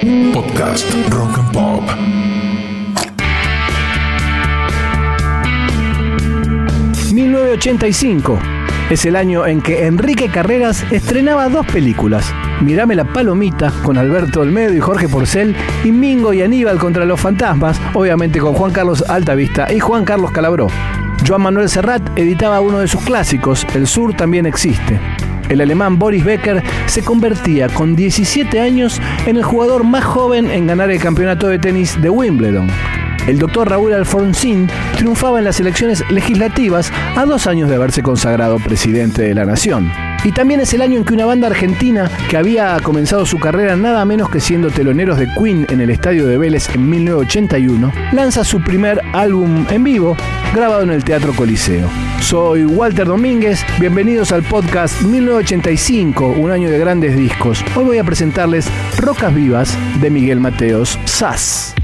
Podcast Rock and Pop. ...1985... Es el año en que Enrique Carreras estrenaba dos películas. Mirame la palomita con Alberto Olmedo y Jorge Porcel y Mingo y Aníbal contra los fantasmas, obviamente con Juan Carlos Altavista y Juan Carlos Calabró. Joan Manuel Serrat editaba uno de sus clásicos, El Sur también existe. El alemán Boris Becker se convertía con 17 años en el jugador más joven en ganar el campeonato de tenis de Wimbledon. El doctor Raúl Alfonsín triunfaba en las elecciones legislativas a dos años de haberse consagrado presidente de la nación. Y también es el año en que una banda argentina que había comenzado su carrera nada menos que siendo teloneros de Queen en el estadio de Vélez en 1981, lanza su primer álbum en vivo grabado en el Teatro Coliseo. Soy Walter Domínguez, bienvenidos al podcast 1985, un año de grandes discos. Hoy voy a presentarles Rocas Vivas de Miguel Mateos Sass.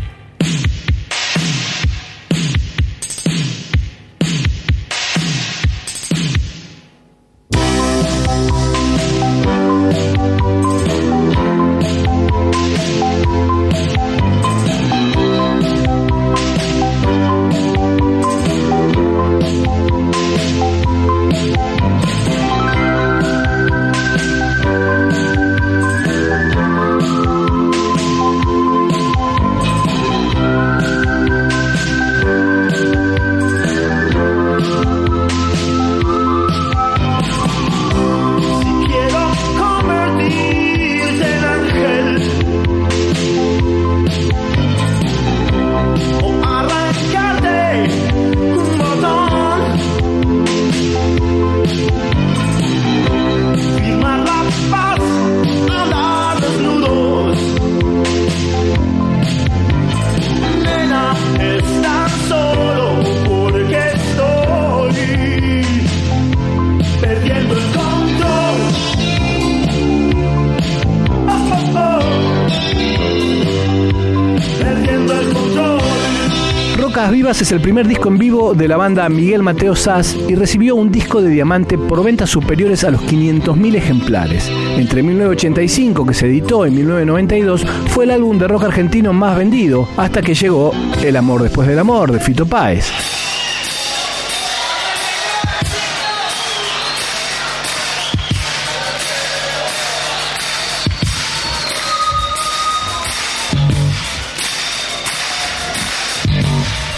Es el primer disco en vivo de la banda Miguel Mateo Sass y recibió un disco de diamante por ventas superiores a los 500.000 ejemplares. Entre 1985, que se editó en 1992, fue el álbum de rock argentino más vendido, hasta que llegó El amor después del amor de Fito Páez.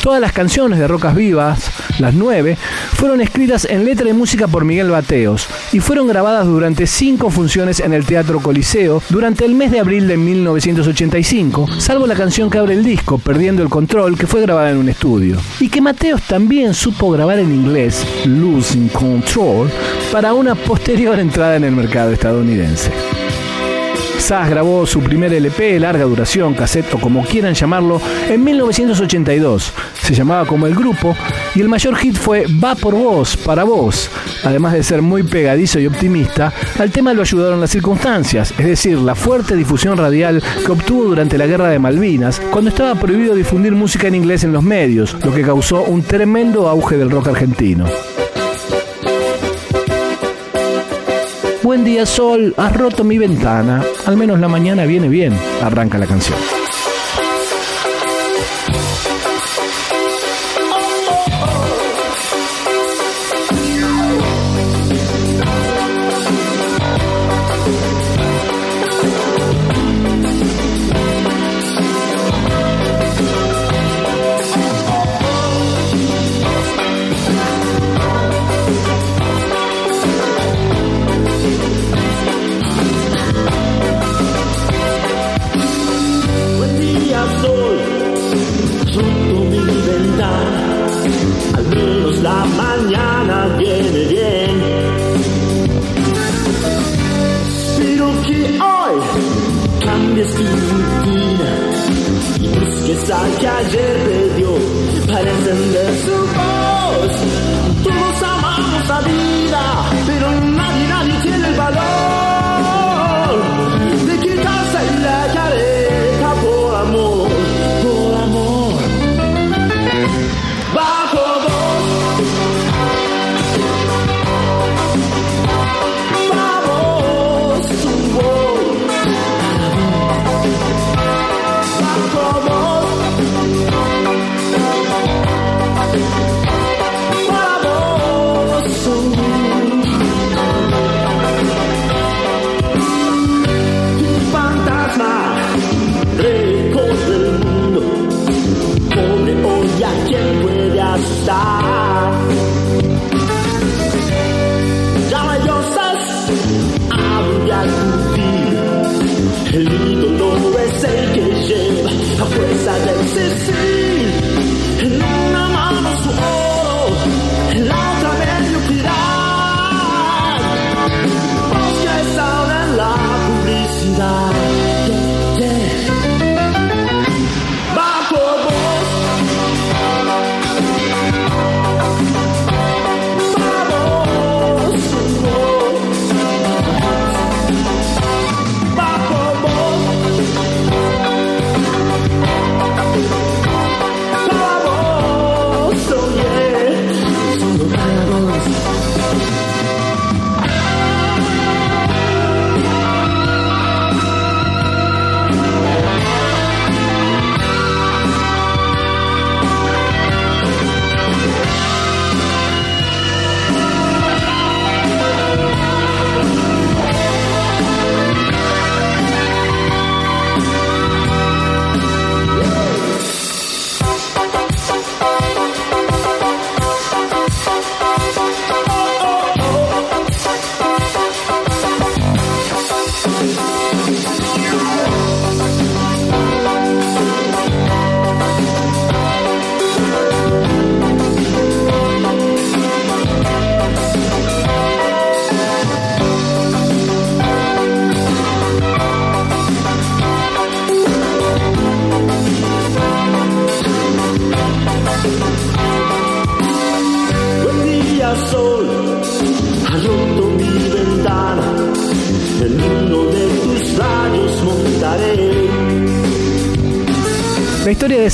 Todas las canciones de Rocas Vivas, las nueve, fueron escritas en letra y música por Miguel Bateos y fueron grabadas durante cinco funciones en el Teatro Coliseo durante el mes de abril de 1985, salvo la canción que abre el disco, Perdiendo el Control, que fue grabada en un estudio. Y que Mateos también supo grabar en inglés, Losing Control, para una posterior entrada en el mercado estadounidense. Sass grabó su primer LP, larga duración, cassette o como quieran llamarlo, en 1982. Se llamaba como el grupo y el mayor hit fue Va por vos, para vos. Además de ser muy pegadizo y optimista, al tema lo ayudaron las circunstancias, es decir, la fuerte difusión radial que obtuvo durante la Guerra de Malvinas, cuando estaba prohibido difundir música en inglés en los medios, lo que causó un tremendo auge del rock argentino. Buen día sol, has roto mi ventana. Al menos la mañana viene bien. Arranca la canción.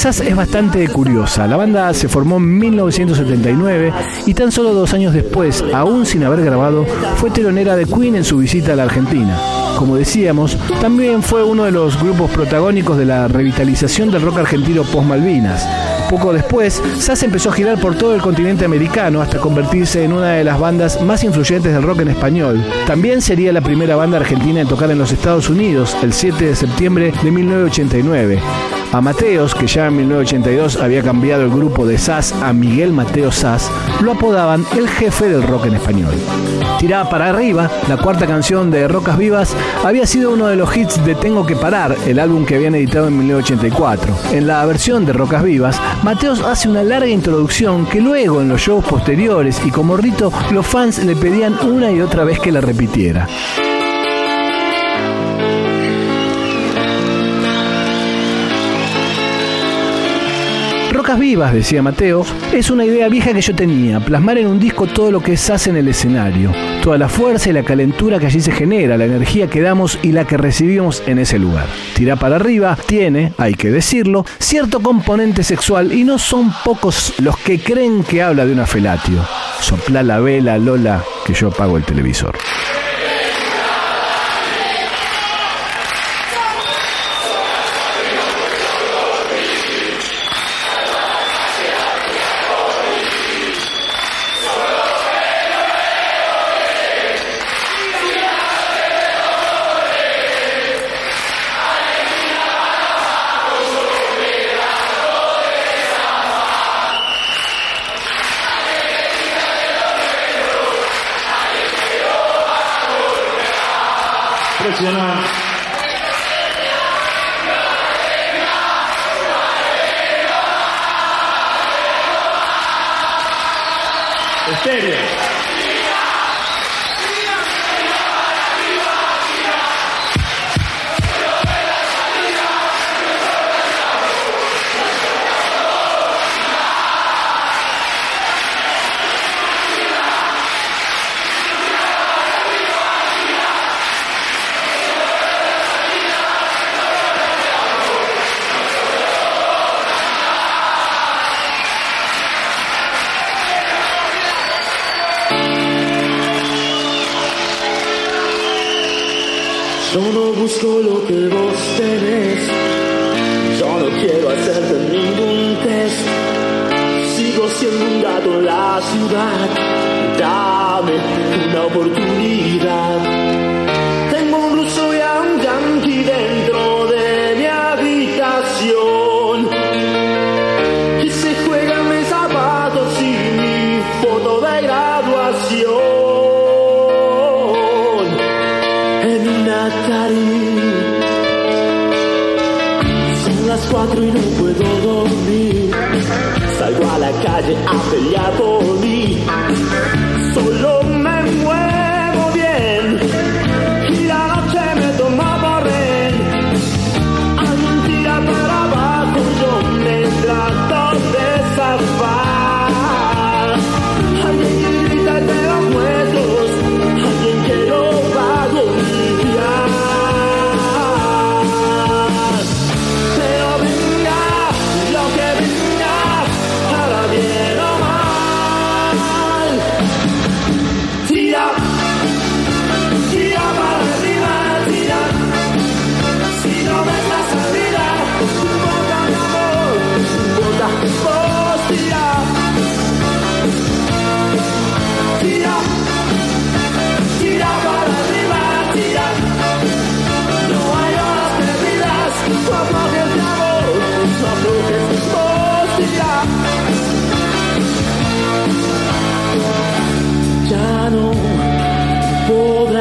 SAS es bastante curiosa. La banda se formó en 1979 y tan solo dos años después, aún sin haber grabado, fue telonera de Queen en su visita a la Argentina. Como decíamos, también fue uno de los grupos protagónicos de la revitalización del rock argentino post-Malvinas. Poco después, SAS empezó a girar por todo el continente americano hasta convertirse en una de las bandas más influyentes del rock en español. También sería la primera banda argentina en tocar en los Estados Unidos el 7 de septiembre de 1989. A Mateos, que ya en 1982 había cambiado el grupo de SAS a Miguel Mateo SAS, lo apodaban el jefe del rock en español. Tirada para arriba, la cuarta canción de Rocas Vivas había sido uno de los hits de Tengo que parar, el álbum que habían editado en 1984. En la versión de Rocas Vivas, Mateos hace una larga introducción que luego en los shows posteriores y como rito los fans le pedían una y otra vez que la repitiera. Vivas, decía Mateo, es una idea vieja que yo tenía, plasmar en un disco todo lo que se hace en el escenario, toda la fuerza y la calentura que allí se genera, la energía que damos y la que recibimos en ese lugar. Tira para arriba tiene, hay que decirlo, cierto componente sexual y no son pocos los que creen que habla de una felatio. Sopla la vela, Lola, que yo apago el televisor. Yo no busco lo que vos tenés. Yo no quiero hacerte ningún test. Sigo siendo un gato la ciudad. Dame una oportunidad. Calle a pelear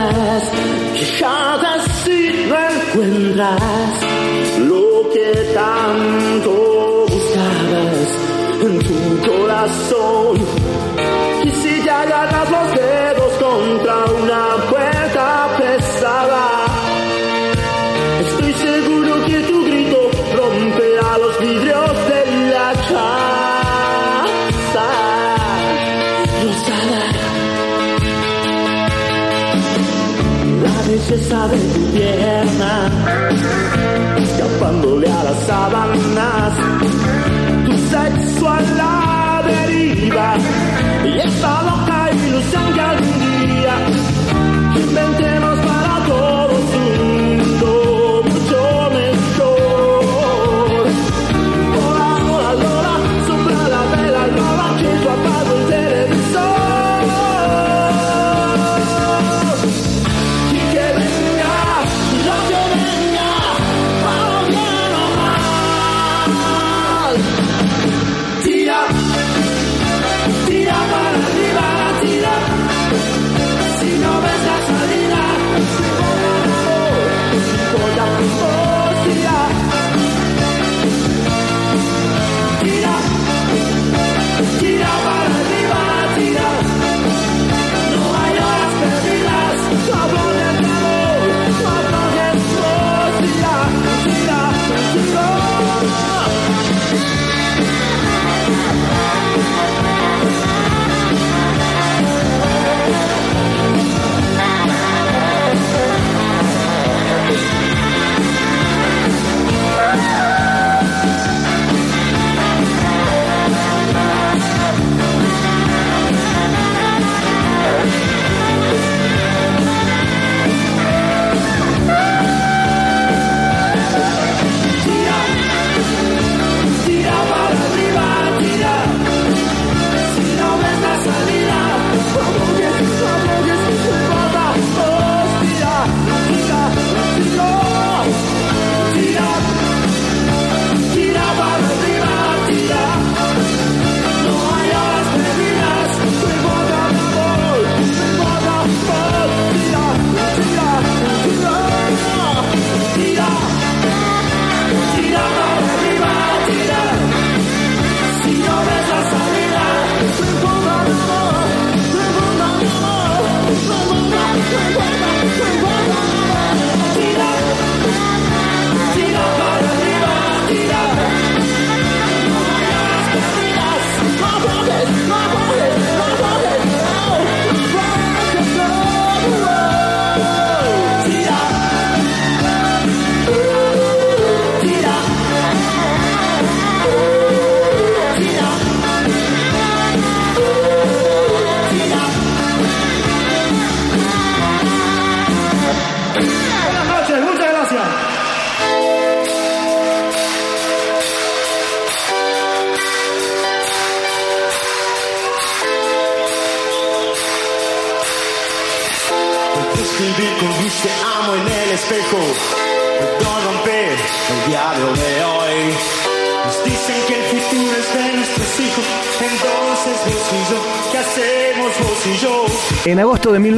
podrás quejarte si no encuentras lo que tanto buscabas en tu corazón. Y si te agarras los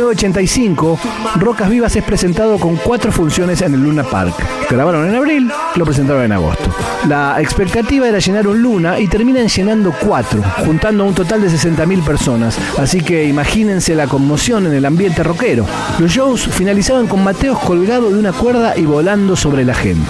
1985, Rocas Vivas es presentado con cuatro funciones en el Luna Park. Grabaron en abril, lo presentaron en agosto. La expectativa era llenar un Luna y terminan llenando cuatro, juntando un total de 60.000 personas. Así que imagínense la conmoción en el ambiente rockero. Los shows finalizaban con Mateos colgado de una cuerda y volando sobre la gente.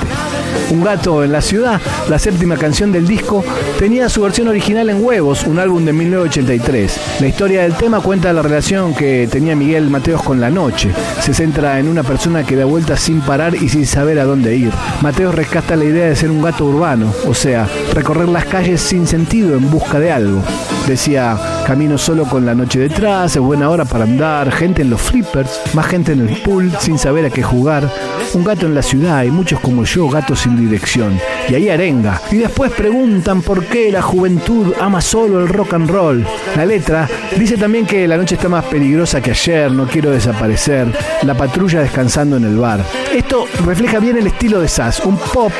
Un gato en la ciudad, la séptima canción del disco, tenía su versión original en Huevos, un álbum de 1983. La historia del tema cuenta la relación que tenía Miguel Mateos con la noche. Se centra en una persona que da vueltas sin parar y sin saber a dónde ir. Mateos rescata la idea de ser un gato urbano, o sea, recorrer las calles sin sentido en busca de algo. Decía, camino solo con la noche detrás, es buena hora para andar, gente en los flippers, más gente en el pool sin saber a qué jugar. Un gato en la ciudad y muchos como yo, gatos sin dirección. Y ahí arenga. Y después preguntan por qué la juventud ama solo el rock and roll. La letra dice también que la noche está más peligrosa que ayer, no quiero desaparecer, la patrulla descansando en el bar. Esto refleja bien el estilo de Sass, un pop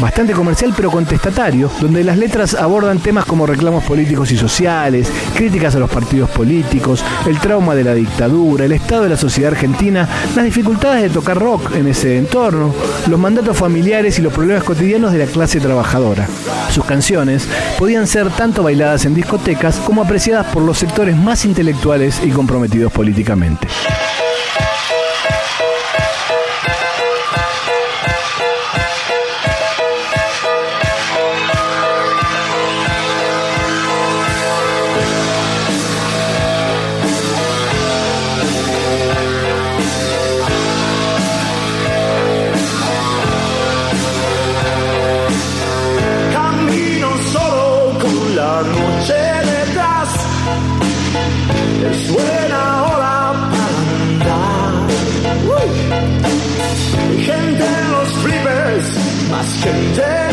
bastante comercial pero contestatario, donde las letras abordan temas como reclamos políticos y sociales, críticas a los partidos políticos, el trauma de la dictadura, el estado de la sociedad argentina, las dificultades de tocar rock en ese entorno, los mandatos familiares y los problemas cotidianos de la clase trabajadora. Sus canciones podían ser tanto bailadas en discotecas como apreciadas por los sectores más intelectuales y comprometidos políticamente. can.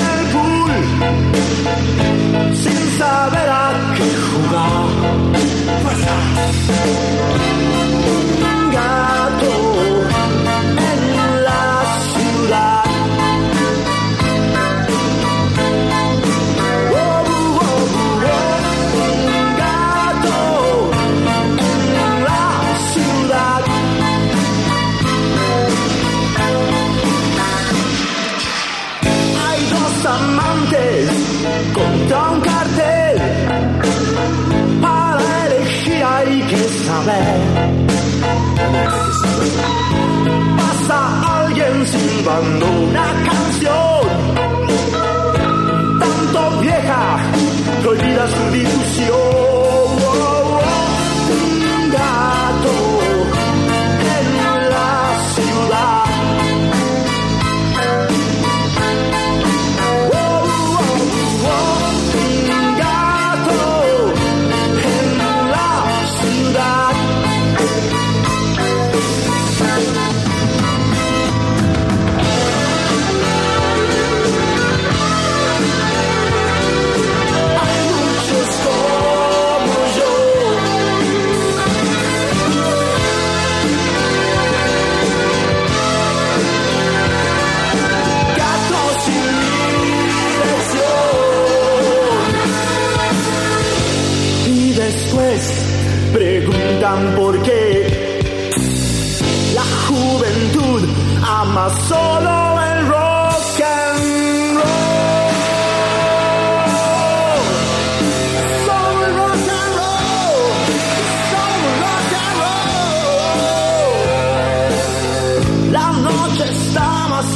cuando una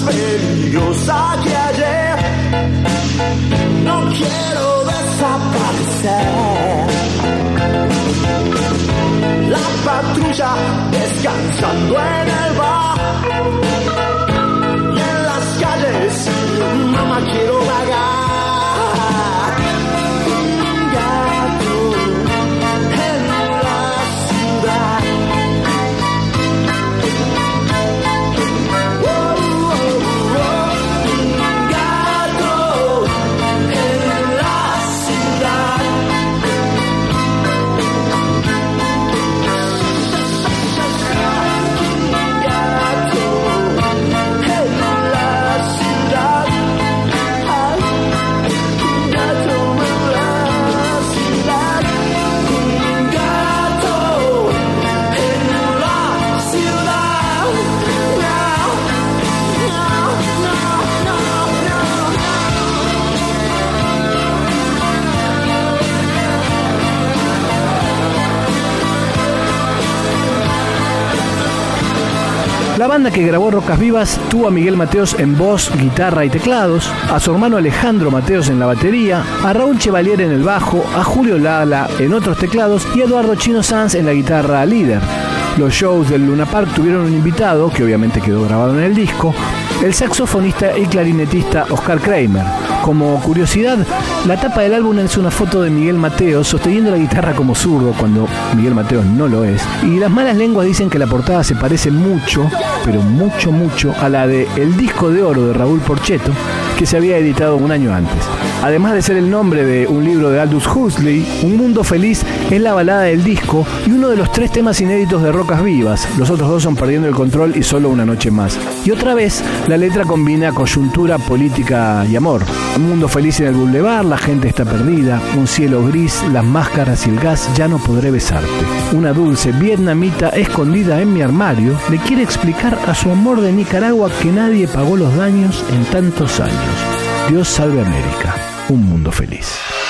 peligrosa que ayer. No quiero desaparecer. La patrulla descansando en Banda que grabó Rocas Vivas tuvo a Miguel Mateos en voz, guitarra y teclados, a su hermano Alejandro Mateos en la batería, a Raúl Chevalier en el bajo, a Julio Lala en otros teclados y a Eduardo Chino Sanz en la guitarra líder. Los shows del Luna Park tuvieron un invitado, que obviamente quedó grabado en el disco, el saxofonista y clarinetista Oscar Kramer. Como curiosidad, la tapa del álbum es una foto de Miguel Mateos sosteniendo la guitarra como zurdo cuando Miguel Mateos no lo es. Y las malas lenguas dicen que la portada se parece mucho, pero mucho, mucho a la de El disco de oro de Raúl Porcheto, que se había editado un año antes. Además de ser el nombre de un libro de Aldous Huxley, Un Mundo Feliz es la balada del disco y uno de los tres temas inéditos de Rocas Vivas. Los otros dos son Perdiendo el Control y Solo una noche más. Y otra vez, la letra combina coyuntura, política y amor. Un mundo feliz en el boulevard, la gente está perdida, un cielo gris, las máscaras y el gas, ya no podré besarte. Una dulce vietnamita escondida en mi armario le quiere explicar a su amor de Nicaragua que nadie pagó los daños en tantos años. Dios salve América, un mundo feliz.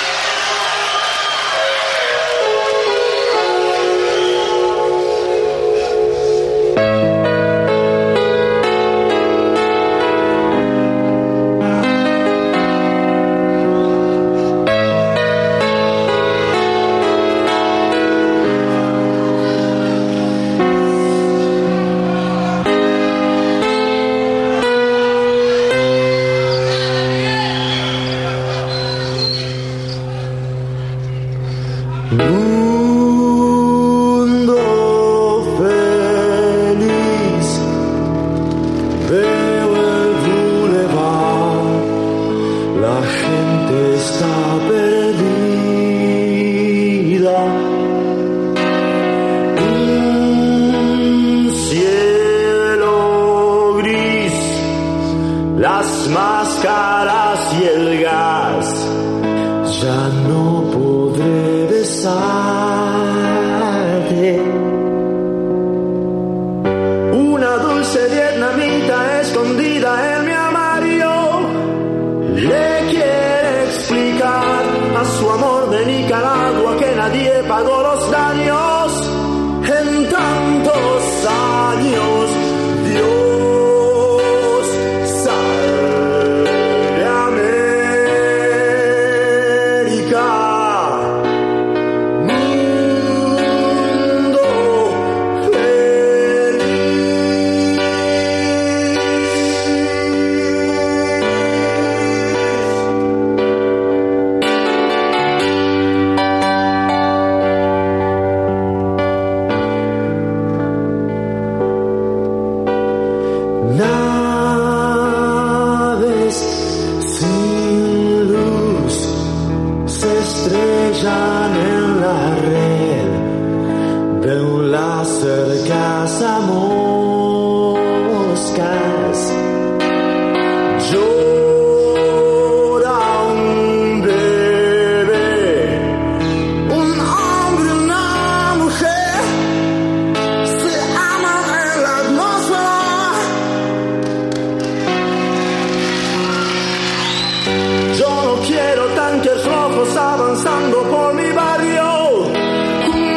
Avanzando por mi barrio.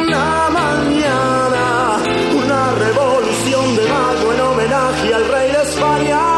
Una mañana, una revolución de mago en homenaje al rey de España.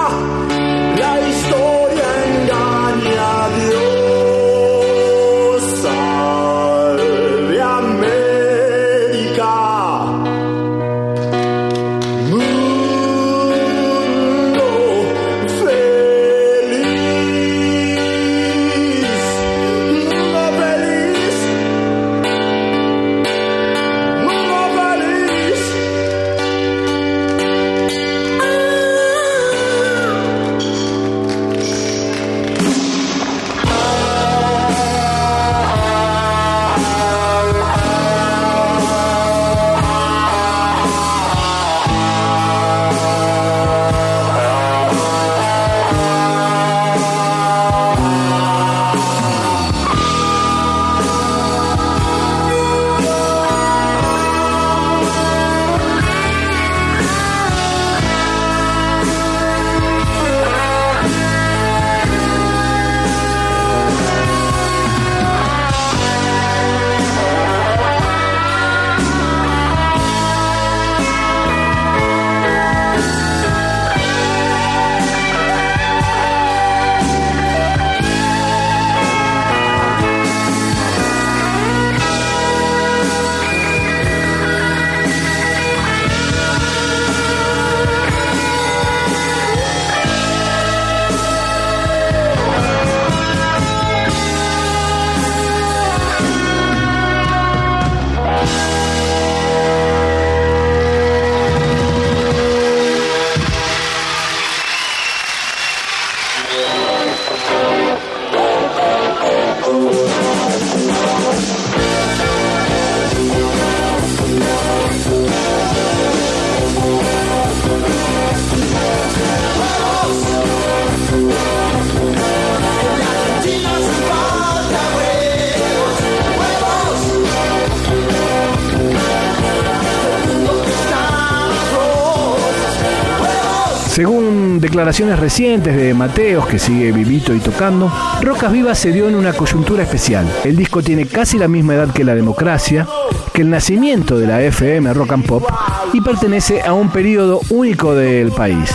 Declaraciones recientes de Mateos, que sigue vivito y tocando, Rocas Vivas se dio en una coyuntura especial. El disco tiene casi la misma edad que la democracia, que el nacimiento de la FM Rock and Pop y pertenece a un periodo único del país.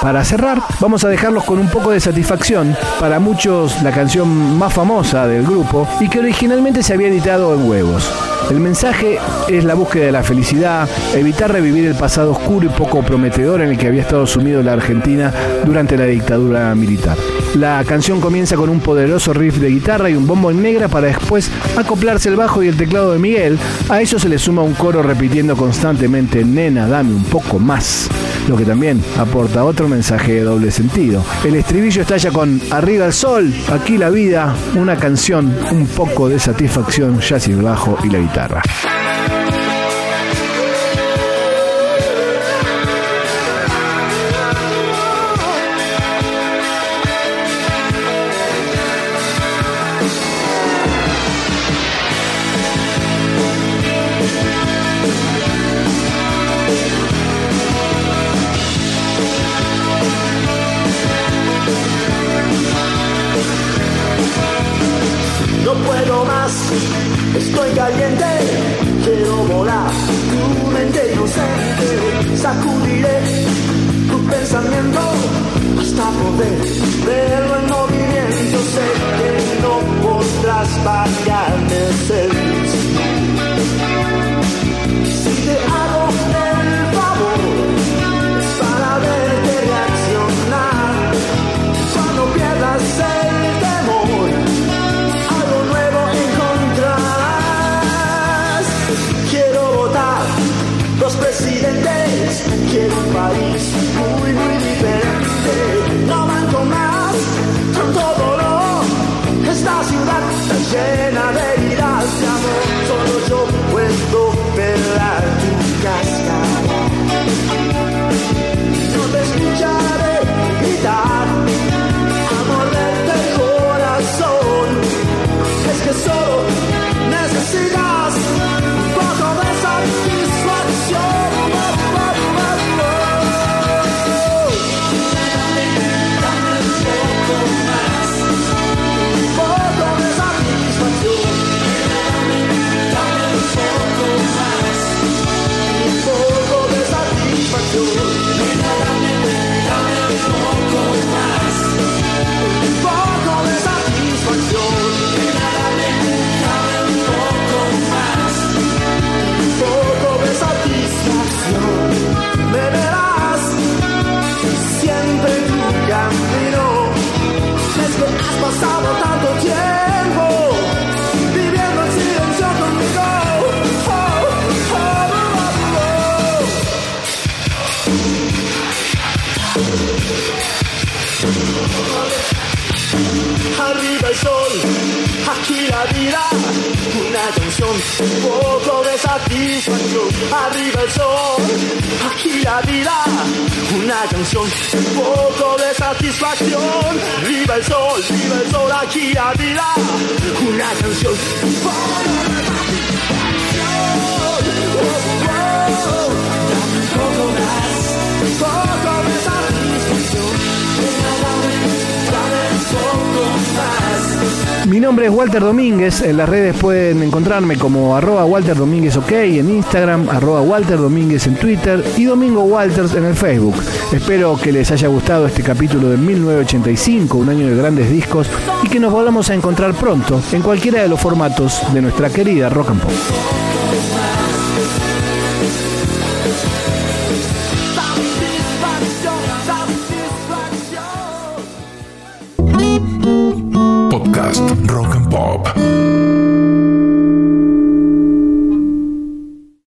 Para cerrar, vamos a dejarlos con un poco de satisfacción, para muchos la canción más famosa del grupo y que originalmente se había editado en huevos. El mensaje es la búsqueda de la felicidad, evitar revivir el pasado oscuro y poco prometedor en el que había estado sumido la Argentina durante la dictadura militar. La canción comienza con un poderoso riff de guitarra y un bombo en negra para después acoplarse el bajo y el teclado de Miguel. A eso se le suma un coro repitiendo constantemente, nena, dame un poco más. Lo que también aporta otro mensaje de doble sentido. El estribillo estalla con Arriba el sol, aquí la vida, una canción, un poco de satisfacción, jazz y el bajo y la guitarra. Poder verlo en movimiento. Sé que no podrás pagarme feliz. La vida, una canción, un poco de satisfacción. Arriba el sol, arriba el sol, aquí vida, una canción, un Mi nombre es Walter Domínguez, en las redes pueden encontrarme como arroba Walter Domínguez OK en Instagram, arroba Walter Domínguez en Twitter y Domingo Walters en el Facebook. Espero que les haya gustado este capítulo de 1985, un año de grandes discos, y que nos volvamos a encontrar pronto en cualquiera de los formatos de nuestra querida Rock and Pop.